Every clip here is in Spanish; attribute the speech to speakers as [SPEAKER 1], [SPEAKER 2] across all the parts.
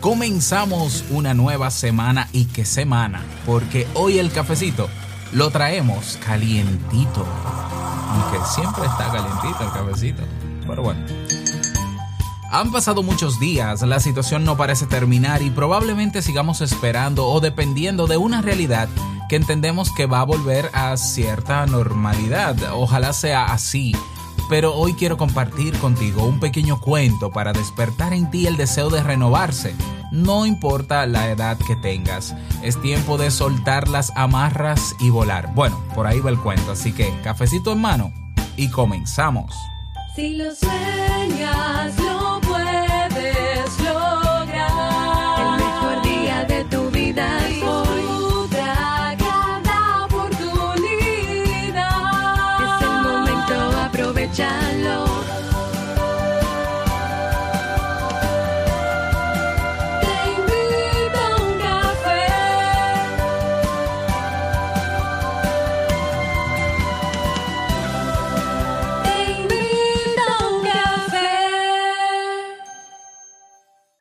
[SPEAKER 1] Comenzamos una nueva semana y qué semana, porque hoy el cafecito lo traemos calientito. Aunque siempre está calientito el cafecito. Pero bueno. Han pasado muchos días, la situación no parece terminar y probablemente sigamos esperando o dependiendo de una realidad que entendemos que va a volver a cierta normalidad. Ojalá sea así. Pero hoy quiero compartir contigo un pequeño cuento para despertar en ti el deseo de renovarse. No importa la edad que tengas, es tiempo de soltar las amarras y volar. Bueno, por ahí va el cuento, así que cafecito en mano y comenzamos.
[SPEAKER 2] Si lo sueñas,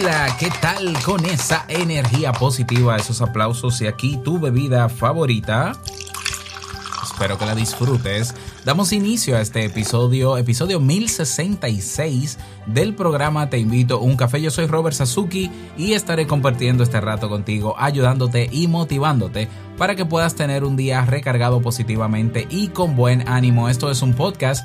[SPEAKER 1] Hola, ¿qué tal con esa energía positiva, esos aplausos y aquí tu bebida favorita? Espero que la disfrutes. Damos inicio a este episodio, episodio 1066 del programa Te invito a un café. Yo soy Robert Sasuki y estaré compartiendo este rato contigo, ayudándote y motivándote para que puedas tener un día recargado positivamente y con buen ánimo. Esto es un podcast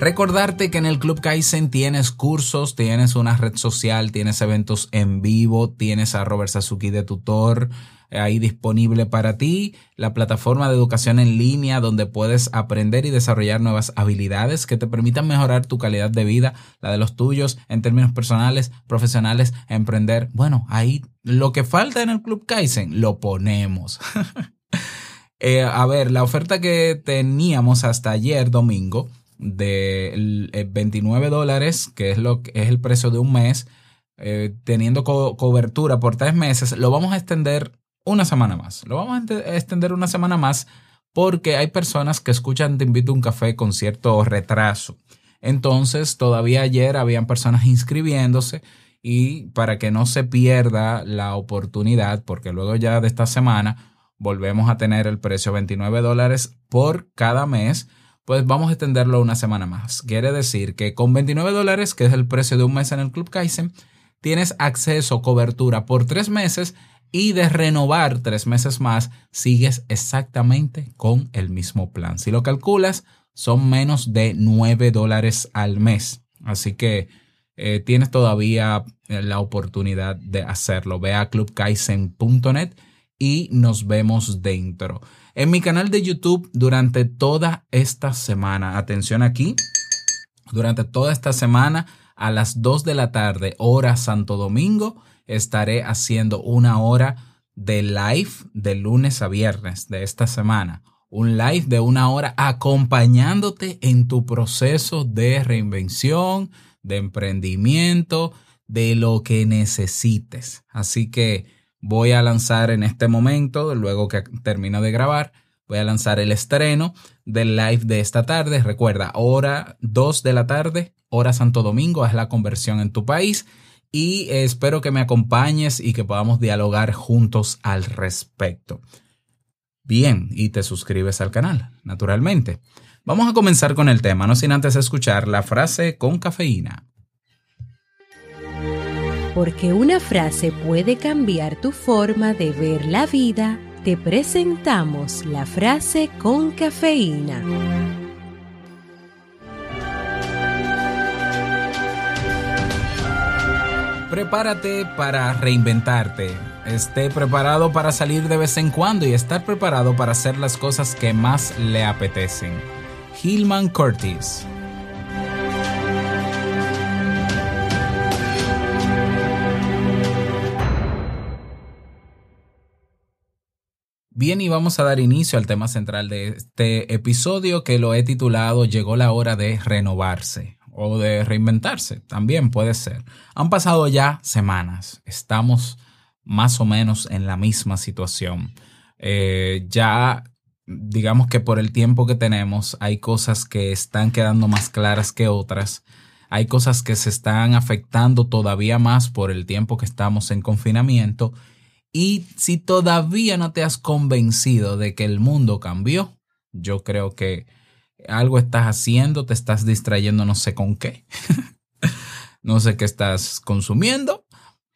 [SPEAKER 1] Recordarte que en el Club Kaizen tienes cursos, tienes una red social, tienes eventos en vivo, tienes a Robert Sasuki de tutor eh, ahí disponible para ti, la plataforma de educación en línea donde puedes aprender y desarrollar nuevas habilidades que te permitan mejorar tu calidad de vida, la de los tuyos en términos personales, profesionales, emprender. Bueno, ahí lo que falta en el Club Kaizen lo ponemos. Eh, a ver, la oferta que teníamos hasta ayer domingo de 29 dólares, que es lo que es el precio de un mes, eh, teniendo co cobertura por tres meses, lo vamos a extender una semana más. Lo vamos a extender una semana más porque hay personas que escuchan Te invito a un café con cierto retraso. Entonces, todavía ayer habían personas inscribiéndose y para que no se pierda la oportunidad, porque luego ya de esta semana volvemos a tener el precio 29 dólares por cada mes pues vamos a extenderlo una semana más. Quiere decir que con 29 dólares, que es el precio de un mes en el Club Kaizen, tienes acceso, cobertura por tres meses y de renovar tres meses más, sigues exactamente con el mismo plan. Si lo calculas, son menos de 9 dólares al mes. Así que eh, tienes todavía la oportunidad de hacerlo. Ve a clubkaizen.net y nos vemos dentro. En mi canal de YouTube durante toda esta semana, atención aquí, durante toda esta semana a las 2 de la tarde, hora Santo Domingo, estaré haciendo una hora de live de lunes a viernes de esta semana. Un live de una hora acompañándote en tu proceso de reinvención, de emprendimiento, de lo que necesites. Así que voy a lanzar en este momento, luego que termino de grabar, voy a lanzar el estreno del live de esta tarde. Recuerda, hora 2 de la tarde, hora Santo Domingo, es la conversión en tu país. Y espero que me acompañes y que podamos dialogar juntos al respecto. Bien, y te suscribes al canal, naturalmente. Vamos a comenzar con el tema, no sin antes escuchar la frase con cafeína.
[SPEAKER 3] Porque una frase puede cambiar tu forma de ver la vida, te presentamos la frase con cafeína.
[SPEAKER 1] Prepárate para reinventarte. Esté preparado para salir de vez en cuando y estar preparado para hacer las cosas que más le apetecen. Hillman Curtis. Bien, y vamos a dar inicio al tema central de este episodio que lo he titulado Llegó la hora de renovarse o de reinventarse. También puede ser. Han pasado ya semanas. Estamos más o menos en la misma situación. Eh, ya, digamos que por el tiempo que tenemos, hay cosas que están quedando más claras que otras. Hay cosas que se están afectando todavía más por el tiempo que estamos en confinamiento. Y si todavía no te has convencido de que el mundo cambió, yo creo que algo estás haciendo, te estás distrayendo no sé con qué. no sé qué estás consumiendo,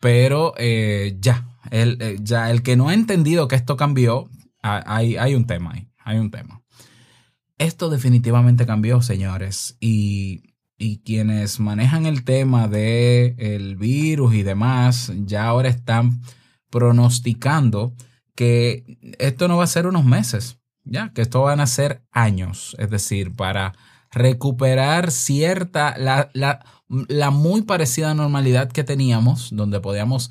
[SPEAKER 1] pero eh, ya, el, eh, ya el que no ha entendido que esto cambió, ha- hay, hay un tema ahí, hay un tema. Esto definitivamente cambió, señores, y, y quienes manejan el tema del el virus y demás, ya ahora están pronosticando que esto no va a ser unos meses, ya, que esto van a ser años, es decir, para recuperar cierta, la, la, la muy parecida normalidad que teníamos, donde podíamos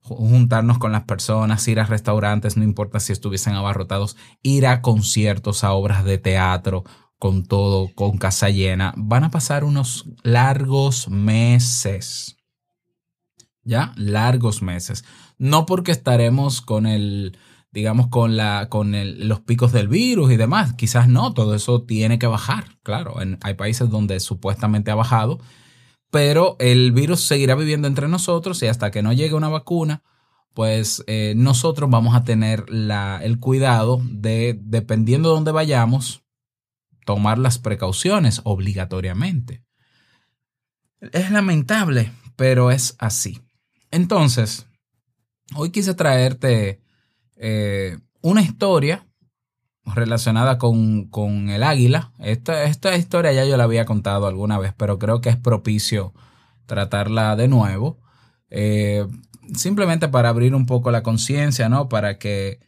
[SPEAKER 1] ju- juntarnos con las personas, ir a restaurantes, no importa si estuviesen abarrotados, ir a conciertos, a obras de teatro, con todo, con casa llena, van a pasar unos largos meses. ¿Ya? Largos meses. No porque estaremos con el, digamos, con la, con el- los picos del virus y demás. Quizás no, todo eso tiene que bajar. Claro, hay países donde supuestamente ha bajado, pero el virus seguirá viviendo entre nosotros y hasta que no llegue una vacuna, pues eh, nosotros vamos a tener la, el cuidado de, dependiendo de dónde vayamos, tomar las precauciones obligatoriamente. Es lamentable, pero es así. Entonces, hoy quise traerte eh, una historia relacionada con, con el águila. Esta, esta historia ya yo la había contado alguna vez, pero creo que es propicio tratarla de nuevo. Eh, simplemente para abrir un poco la conciencia, ¿no? Para que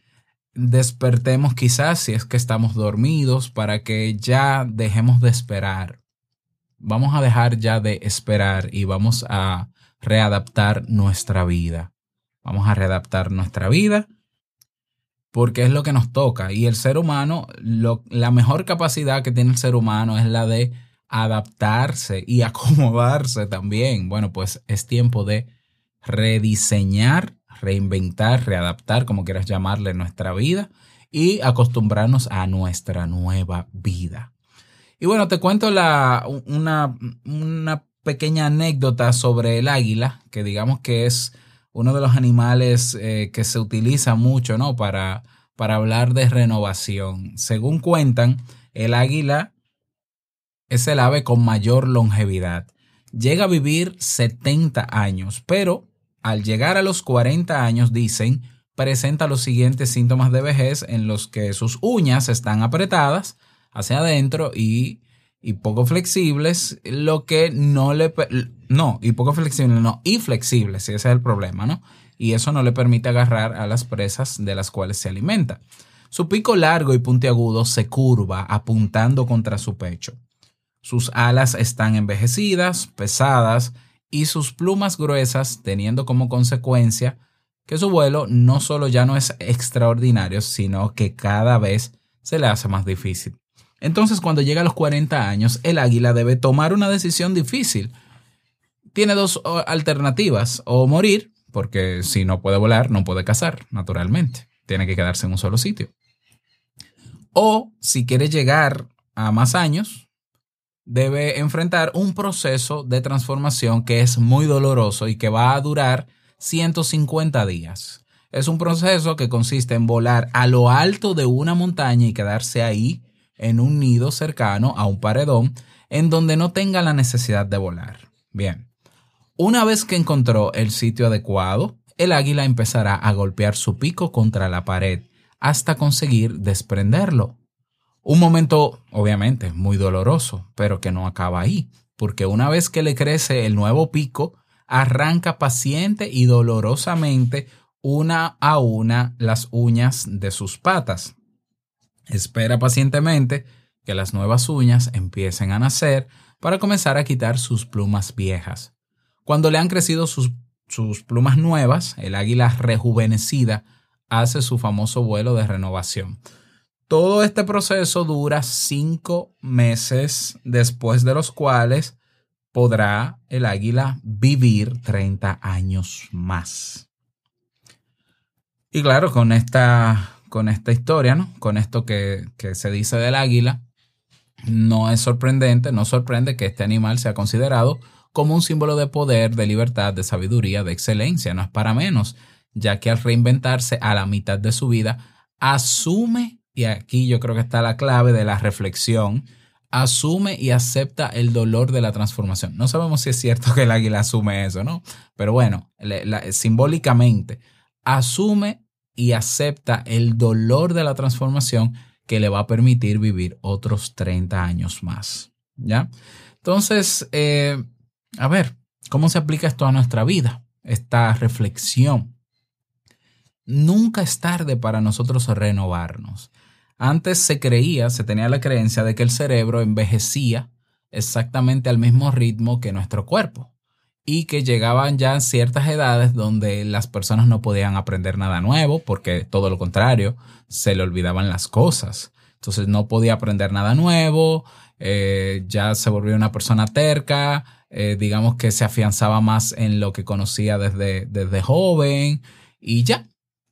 [SPEAKER 1] despertemos quizás si es que estamos dormidos, para que ya dejemos de esperar. Vamos a dejar ya de esperar y vamos a readaptar nuestra vida. Vamos a readaptar nuestra vida porque es lo que nos toca. Y el ser humano, lo- la mejor capacidad que tiene el ser humano es la de adaptarse y acomodarse también. Bueno, pues es tiempo de rediseñar, reinventar, readaptar, como quieras llamarle, nuestra vida y acostumbrarnos a nuestra nueva vida. Y bueno, te cuento la, una, una pequeña anécdota sobre el águila, que digamos que es uno de los animales eh, que se utiliza mucho, ¿no? Para, para hablar de renovación. Según cuentan, el águila es el ave con mayor longevidad. Llega a vivir 70 años, pero al llegar a los 40 años, dicen, presenta los siguientes síntomas de vejez en los que sus uñas están apretadas hacia adentro y, y poco flexibles, lo que no le... No, y poco flexibles, no, y flexibles, ese es el problema, ¿no? Y eso no le permite agarrar a las presas de las cuales se alimenta. Su pico largo y puntiagudo se curva apuntando contra su pecho. Sus alas están envejecidas, pesadas y sus plumas gruesas, teniendo como consecuencia que su vuelo no solo ya no es extraordinario, sino que cada vez se le hace más difícil. Entonces, cuando llega a los 40 años, el águila debe tomar una decisión difícil. Tiene dos alternativas, o morir, porque si no puede volar, no puede cazar, naturalmente. Tiene que quedarse en un solo sitio. O si quiere llegar a más años, debe enfrentar un proceso de transformación que es muy doloroso y que va a durar 150 días. Es un proceso que consiste en volar a lo alto de una montaña y quedarse ahí en un nido cercano a un paredón en donde no tenga la necesidad de volar. Bien, una vez que encontró el sitio adecuado, el águila empezará a golpear su pico contra la pared hasta conseguir desprenderlo. Un momento, obviamente, muy doloroso, pero que no acaba ahí, porque una vez que le crece el nuevo pico, arranca paciente y dolorosamente una a una las uñas de sus patas. Espera pacientemente que las nuevas uñas empiecen a nacer para comenzar a quitar sus plumas viejas. Cuando le han crecido sus, sus plumas nuevas, el águila rejuvenecida hace su famoso vuelo de renovación. Todo este proceso dura cinco meses, después de los cuales podrá el águila vivir 30 años más. Y claro, con esta, con esta historia, ¿no? con esto que, que se dice del águila, no es sorprendente, no sorprende que este animal sea considerado como un símbolo de poder, de libertad, de sabiduría, de excelencia. No es para menos, ya que al reinventarse a la mitad de su vida, asume, y aquí yo creo que está la clave de la reflexión, asume y acepta el dolor de la transformación. No sabemos si es cierto que el águila asume eso, ¿no? Pero bueno, simbólicamente, asume y acepta el dolor de la transformación que le va a permitir vivir otros 30 años más. ¿Ya? Entonces, eh, a ver, ¿cómo se aplica esto a nuestra vida? Esta reflexión. Nunca es tarde para nosotros renovarnos. Antes se creía, se tenía la creencia de que el cerebro envejecía exactamente al mismo ritmo que nuestro cuerpo y que llegaban ya ciertas edades donde las personas no podían aprender nada nuevo porque todo lo contrario, se le olvidaban las cosas. Entonces no podía aprender nada nuevo, eh, ya se volvió una persona terca, eh, digamos que se afianzaba más en lo que conocía desde, desde joven y ya.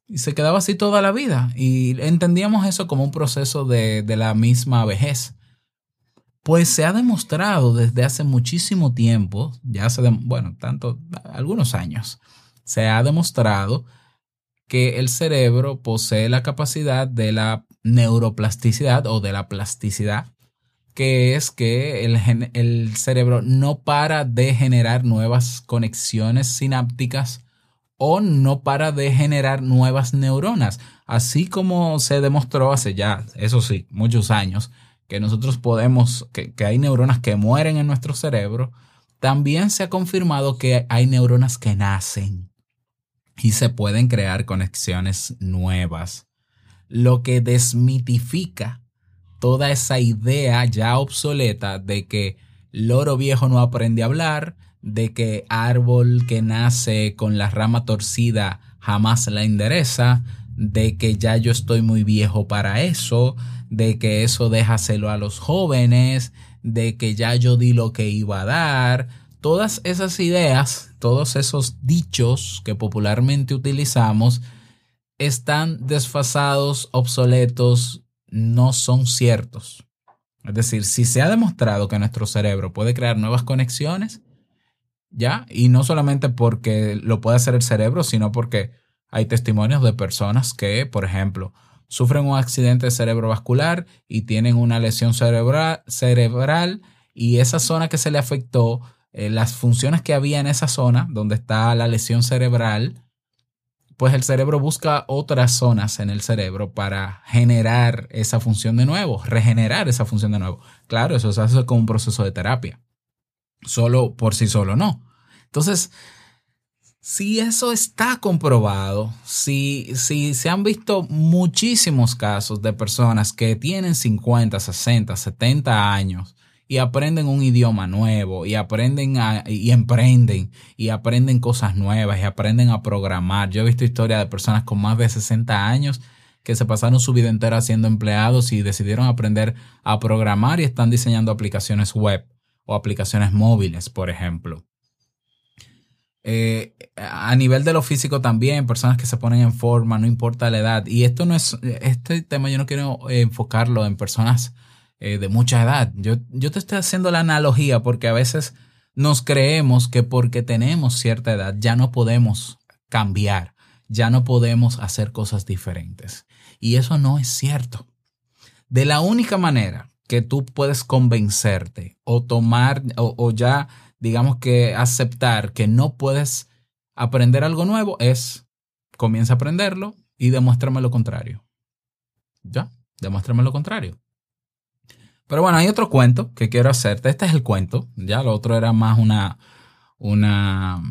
[SPEAKER 1] Y se quedaba así toda la vida. Y entendíamos eso como un proceso de, de la misma vejez. Pues se ha demostrado desde hace muchísimo tiempo, ya hace, bueno, tanto, algunos años, se ha demostrado que el cerebro posee la capacidad de la neuroplasticidad o de la plasticidad, que es que el, el cerebro no para de generar nuevas conexiones sinápticas o no para de generar nuevas neuronas, así como se demostró hace ya, eso sí, muchos años, que nosotros podemos, que, que hay neuronas que mueren en nuestro cerebro, también se ha confirmado que hay neuronas que nacen y se pueden crear conexiones nuevas, lo que desmitifica toda esa idea ya obsoleta de que loro viejo no aprende a hablar, de que árbol que nace con la rama torcida jamás la endereza, de que ya yo estoy muy viejo para eso, de que eso déjaselo a los jóvenes, de que ya yo di lo que iba a dar. Todas esas ideas, todos esos dichos que popularmente utilizamos, están desfasados, obsoletos, no son ciertos. Es decir, si se ha demostrado que nuestro cerebro puede crear nuevas conexiones, ¿ya? Y no solamente porque lo puede hacer el cerebro, sino porque hay testimonios de personas que, por ejemplo, sufren un accidente cerebrovascular y tienen una lesión cerebra- cerebral y esa zona que se le afectó, eh, las funciones que había en esa zona donde está la lesión cerebral, pues el cerebro busca otras zonas en el cerebro para generar esa función de nuevo, regenerar esa función de nuevo. Claro, eso se hace con un proceso de terapia. Solo por sí solo no. Entonces, si eso está comprobado, si, si se han visto muchísimos casos de personas que tienen 50, 60, 70 años y aprenden un idioma nuevo y aprenden a- y emprenden y aprenden cosas nuevas y aprenden a programar. Yo he visto historias de personas con más de 60 años que se pasaron su vida entera siendo empleados y decidieron aprender a programar y están diseñando aplicaciones web o aplicaciones móviles, por ejemplo. Eh, a nivel de lo físico también, personas que se ponen en forma, no importa la edad. Y esto no es, este tema yo no quiero eh, enfocarlo en personas eh, de mucha edad. Yo, yo te estoy haciendo la analogía porque a veces nos creemos que porque tenemos cierta edad ya no podemos cambiar, ya no podemos hacer cosas diferentes. Y eso no es cierto. De la única manera que tú puedes convencerte o tomar o, o ya digamos que aceptar que no puedes aprender algo nuevo es comienza a aprenderlo y demuéstrame lo contrario. Ya, demuéstrame lo contrario. Pero bueno, hay otro cuento que quiero hacerte. Este es el cuento. Ya lo otro era más una, una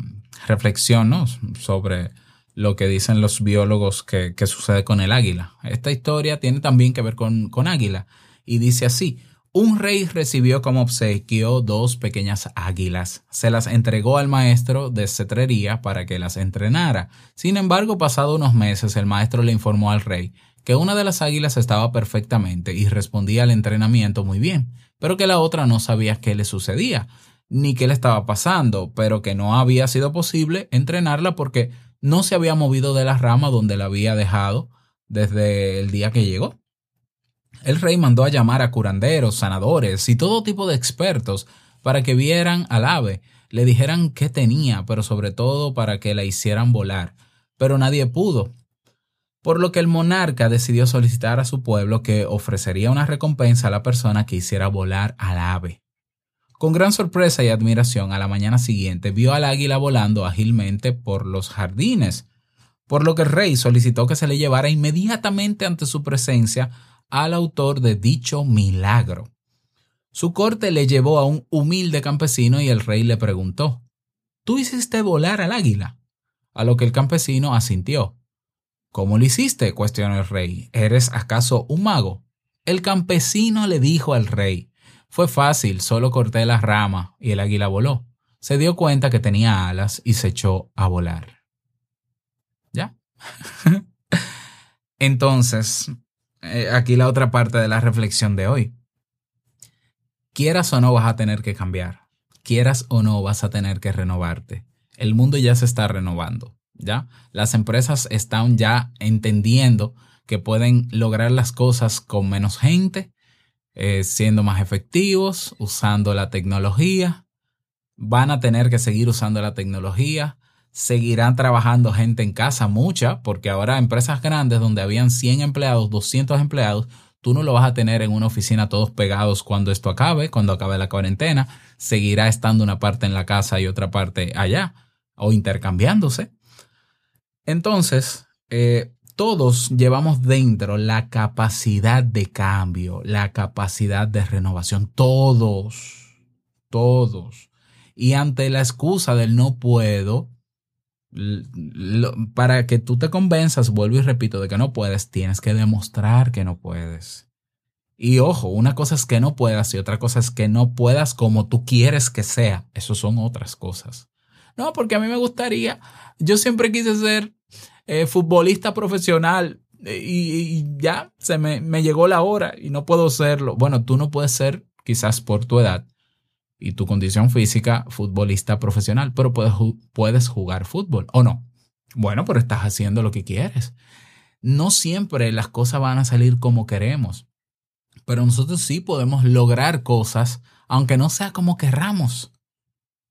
[SPEAKER 1] reflexión ¿no? sobre lo que dicen los biólogos que, sucede con el águila. Esta historia tiene también que ver con, con águila. Y dice así, un rey recibió como obsequio dos pequeñas águilas. Se las entregó al maestro de cetrería para que las entrenara. Sin embargo, pasado unos meses, el maestro le informó al rey que una de las águilas estaba perfectamente y respondía al entrenamiento muy bien, pero que la otra no sabía qué le sucedía, ni qué le estaba pasando, pero que no había sido posible entrenarla porque no se había movido de la rama donde la había dejado desde el día que llegó. El rey mandó a llamar a curanderos, sanadores y todo tipo de expertos para que vieran al ave, le dijeran qué tenía, pero sobre todo para que la hicieran volar. Pero nadie pudo, por lo que el monarca decidió solicitar a su pueblo que ofrecería una recompensa a la persona que hiciera volar al ave. Con gran sorpresa y admiración, a la mañana siguiente vio al águila volando ágilmente por los jardines, por lo que el rey solicitó que se le llevara inmediatamente ante su presencia al autor de dicho milagro. Su corte le llevó a un humilde campesino y el rey le preguntó ¿Tú hiciste volar al águila? A lo que el campesino asintió. ¿Cómo lo hiciste? cuestionó el rey. ¿Eres acaso un mago? El campesino le dijo al rey. Fue fácil, solo corté la rama y el águila voló. Se dio cuenta que tenía alas y se echó a volar. ¿Ya? Entonces, eh, aquí la otra parte de la reflexión de hoy. Quieras o no vas a tener que cambiar. Quieras o no vas a tener que renovarte. El mundo ya se está renovando. ¿ya? Las empresas están ya entendiendo que pueden lograr las cosas con menos gente, eh, siendo más efectivos, usando la tecnología. Van a tener que seguir usando la tecnología. Seguirán trabajando gente en casa, mucha, porque ahora empresas grandes donde habían 100 empleados, 200 empleados, tú no lo vas a tener en una oficina todos pegados cuando esto acabe, cuando acabe la cuarentena. Seguirá estando una parte en la casa y otra parte allá, o intercambiándose. Entonces, eh, todos llevamos dentro la capacidad de cambio, la capacidad de renovación, todos, todos. Y ante la excusa del no puedo, para que tú te convenzas, vuelvo y repito, de que no puedes, tienes que demostrar que no puedes. Y ojo, una cosa es que no puedas y otra cosa es que no puedas como tú quieres que sea. Eso son otras cosas. No, porque a mí me gustaría, yo siempre quise ser eh, futbolista profesional eh, y, y ya se me, me llegó la hora y no puedo serlo. Bueno, tú no puedes ser, quizás por tu edad y tu condición física, futbolista profesional, pero puedes, puedes jugar fútbol o no. Bueno, pero estás haciendo lo que quieres. No siempre las cosas van a salir como queremos, pero nosotros sí podemos lograr cosas, aunque no sea como querramos.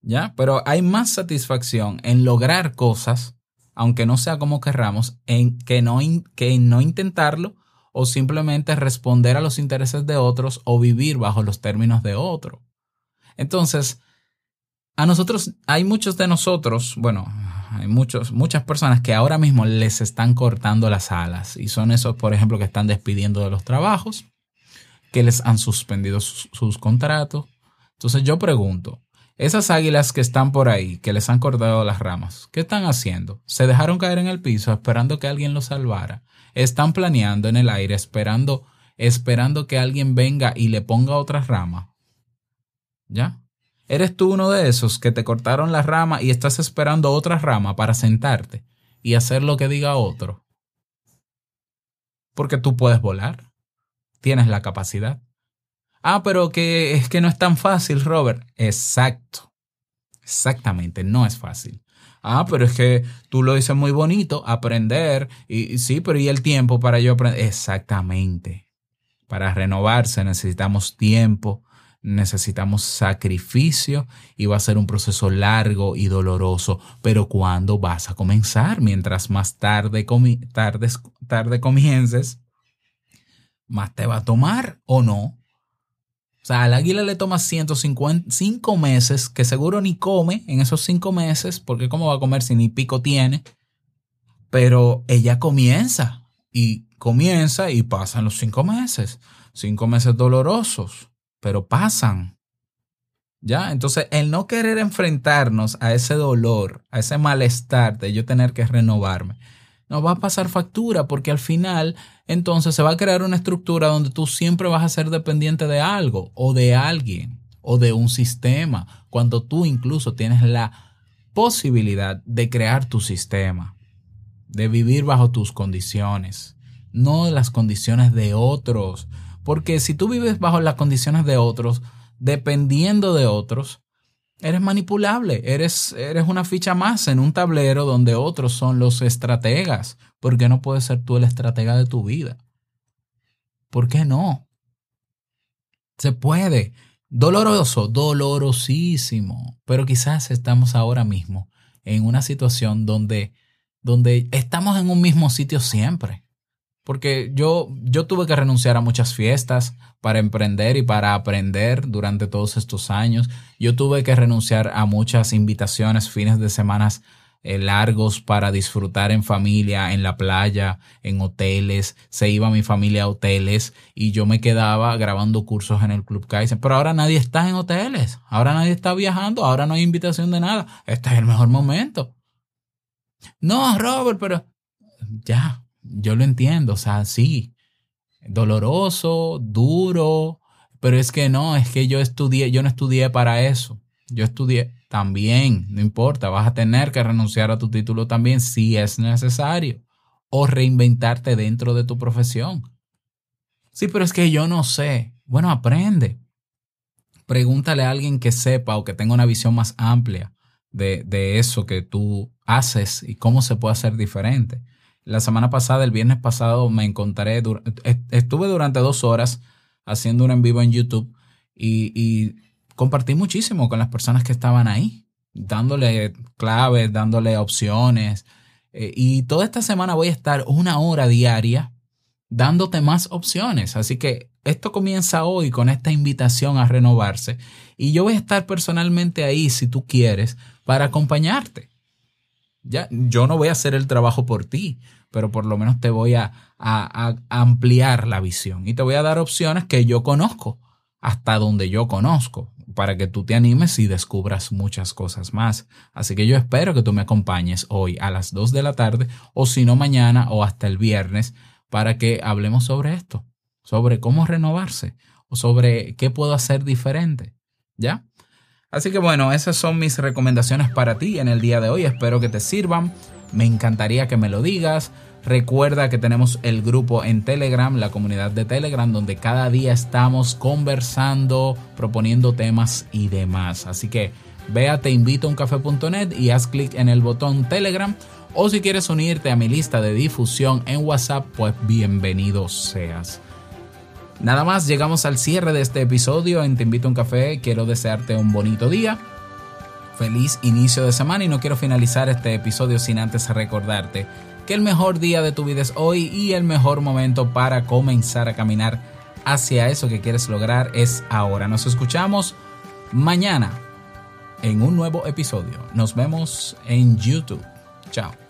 [SPEAKER 1] ¿Ya? Pero hay más satisfacción en lograr cosas, aunque no sea como querramos, en que no, que en no intentarlo o simplemente responder a los intereses de otros o vivir bajo los términos de otro. Entonces, a nosotros, hay muchos de nosotros, bueno, hay muchos, muchas personas que ahora mismo les están cortando las alas y son esos, por ejemplo, que están despidiendo de los trabajos, que les han suspendido sus, contratos. Entonces yo pregunto, esas águilas que están por ahí, que les han cortado las ramas, ¿qué están haciendo? ¿Se dejaron caer en el piso esperando que alguien los salvara? ¿Están planeando en el aire esperando, esperando que alguien venga y le ponga otra rama? ¿Ya? ¿Eres tú uno de esos que te cortaron la rama y estás esperando otra rama para sentarte y hacer lo que diga otro? Porque tú puedes volar. Tienes la capacidad. Ah, pero que es que no es tan fácil, Robert. Exacto. Exactamente, no es fácil. Ah, pero es que tú lo dices muy bonito, aprender. Y, sí, pero ¿y el tiempo para yo aprender? Exactamente. Para renovarse necesitamos tiempo, necesitamos sacrificio y va a ser un proceso largo y doloroso. Pero ¿cuándo vas a comenzar? Mientras más tarde, comi- tardes- tarde comiences, más te va a tomar o no. O sea, al águila le toma 155 meses, que seguro ni come en esos 5 meses, porque ¿cómo va a comer si ni pico tiene? Pero ella comienza Y comienza y pasan los cinco meses. Cinco meses dolorosos, pero pasan. ¿Ya? Entonces, el no querer enfrentarnos a ese dolor, a ese malestar de yo tener que renovarme, nos va a pasar factura porque al final, entonces se va a crear una estructura donde tú siempre vas a ser dependiente de algo o de alguien o de un sistema, cuando tú incluso tienes la posibilidad de crear tu sistema, de vivir bajo tus condiciones, no las condiciones de otros. Porque si tú vives bajo las condiciones de otros, dependiendo de otros, eres manipulable, eres, eres una ficha más en un tablero donde otros son los estrategas. ¿Por qué no puedes ser tú el estratega de tu vida? ¿Por qué no? Se puede. Doloroso, dolorosísimo. Pero quizás estamos ahora mismo en una situación donde, donde estamos en un mismo sitio siempre. Porque yo, yo tuve que renunciar a muchas fiestas para emprender y para aprender durante todos estos años. Yo tuve que renunciar a muchas invitaciones, fines de semanas eh, largos para disfrutar en familia, en la playa, en hoteles. Se iba mi familia a hoteles y yo me quedaba grabando cursos en el Club Kaizen. Pero ahora nadie está en hoteles, ahora nadie está viajando, ahora no hay invitación de nada. Este es el mejor momento. No, Robert, pero ya, yo lo entiendo, o sea, sí, doloroso, duro, pero es que no, es que yo estudié, yo no estudié para eso. Yo estudié también, no importa, vas a tener que renunciar a tu título también si es necesario o reinventarte dentro de tu profesión. Sí, pero es que yo no sé. Bueno, aprende. Pregúntale a alguien que sepa o que tenga una visión más amplia de, de eso que tú haces y cómo se puede hacer diferente. La semana pasada, el viernes pasado, me encontré, estuve durante dos horas haciendo un en vivo en YouTube y, y compartí muchísimo con las personas que estaban ahí, dándole claves, dándole opciones. Eh, y toda esta semana voy a estar una hora diaria dándote más opciones. Así que esto comienza hoy con esta invitación a renovarse. Y yo voy a estar personalmente ahí, si tú quieres, para acompañarte. Ya, yo no voy a hacer el trabajo por ti, pero por lo menos te voy a, a- a ampliar la visión y te voy a dar opciones que yo conozco, hasta donde yo conozco, para que tú te animes y descubras muchas cosas más. Así que yo espero que tú me acompañes hoy a las 2 de la tarde, o si no mañana o hasta el viernes, para que hablemos sobre esto, sobre cómo renovarse o sobre qué puedo hacer diferente. ¿Ya? Así que bueno, esas son mis recomendaciones para ti en el día de hoy. Espero que te sirvan. Me encantaría que me lo digas. Recuerda que tenemos el grupo en Telegram, la comunidad de Telegram, donde cada día estamos conversando, proponiendo temas y demás. Así que ve a teinvitouncafe.net y haz clic en el botón Telegram. O si quieres unirte a mi lista de difusión en WhatsApp, pues bienvenido seas. Nada más, llegamos al cierre de este episodio en Te Invito a un Café. Quiero desearte un bonito día. Feliz inicio de semana y no quiero finalizar este episodio sin antes recordarte que el mejor día de tu vida es hoy y el mejor momento para comenzar a caminar hacia eso que quieres lograr es ahora. Nos escuchamos mañana en un nuevo episodio. Nos vemos en YouTube. Chao.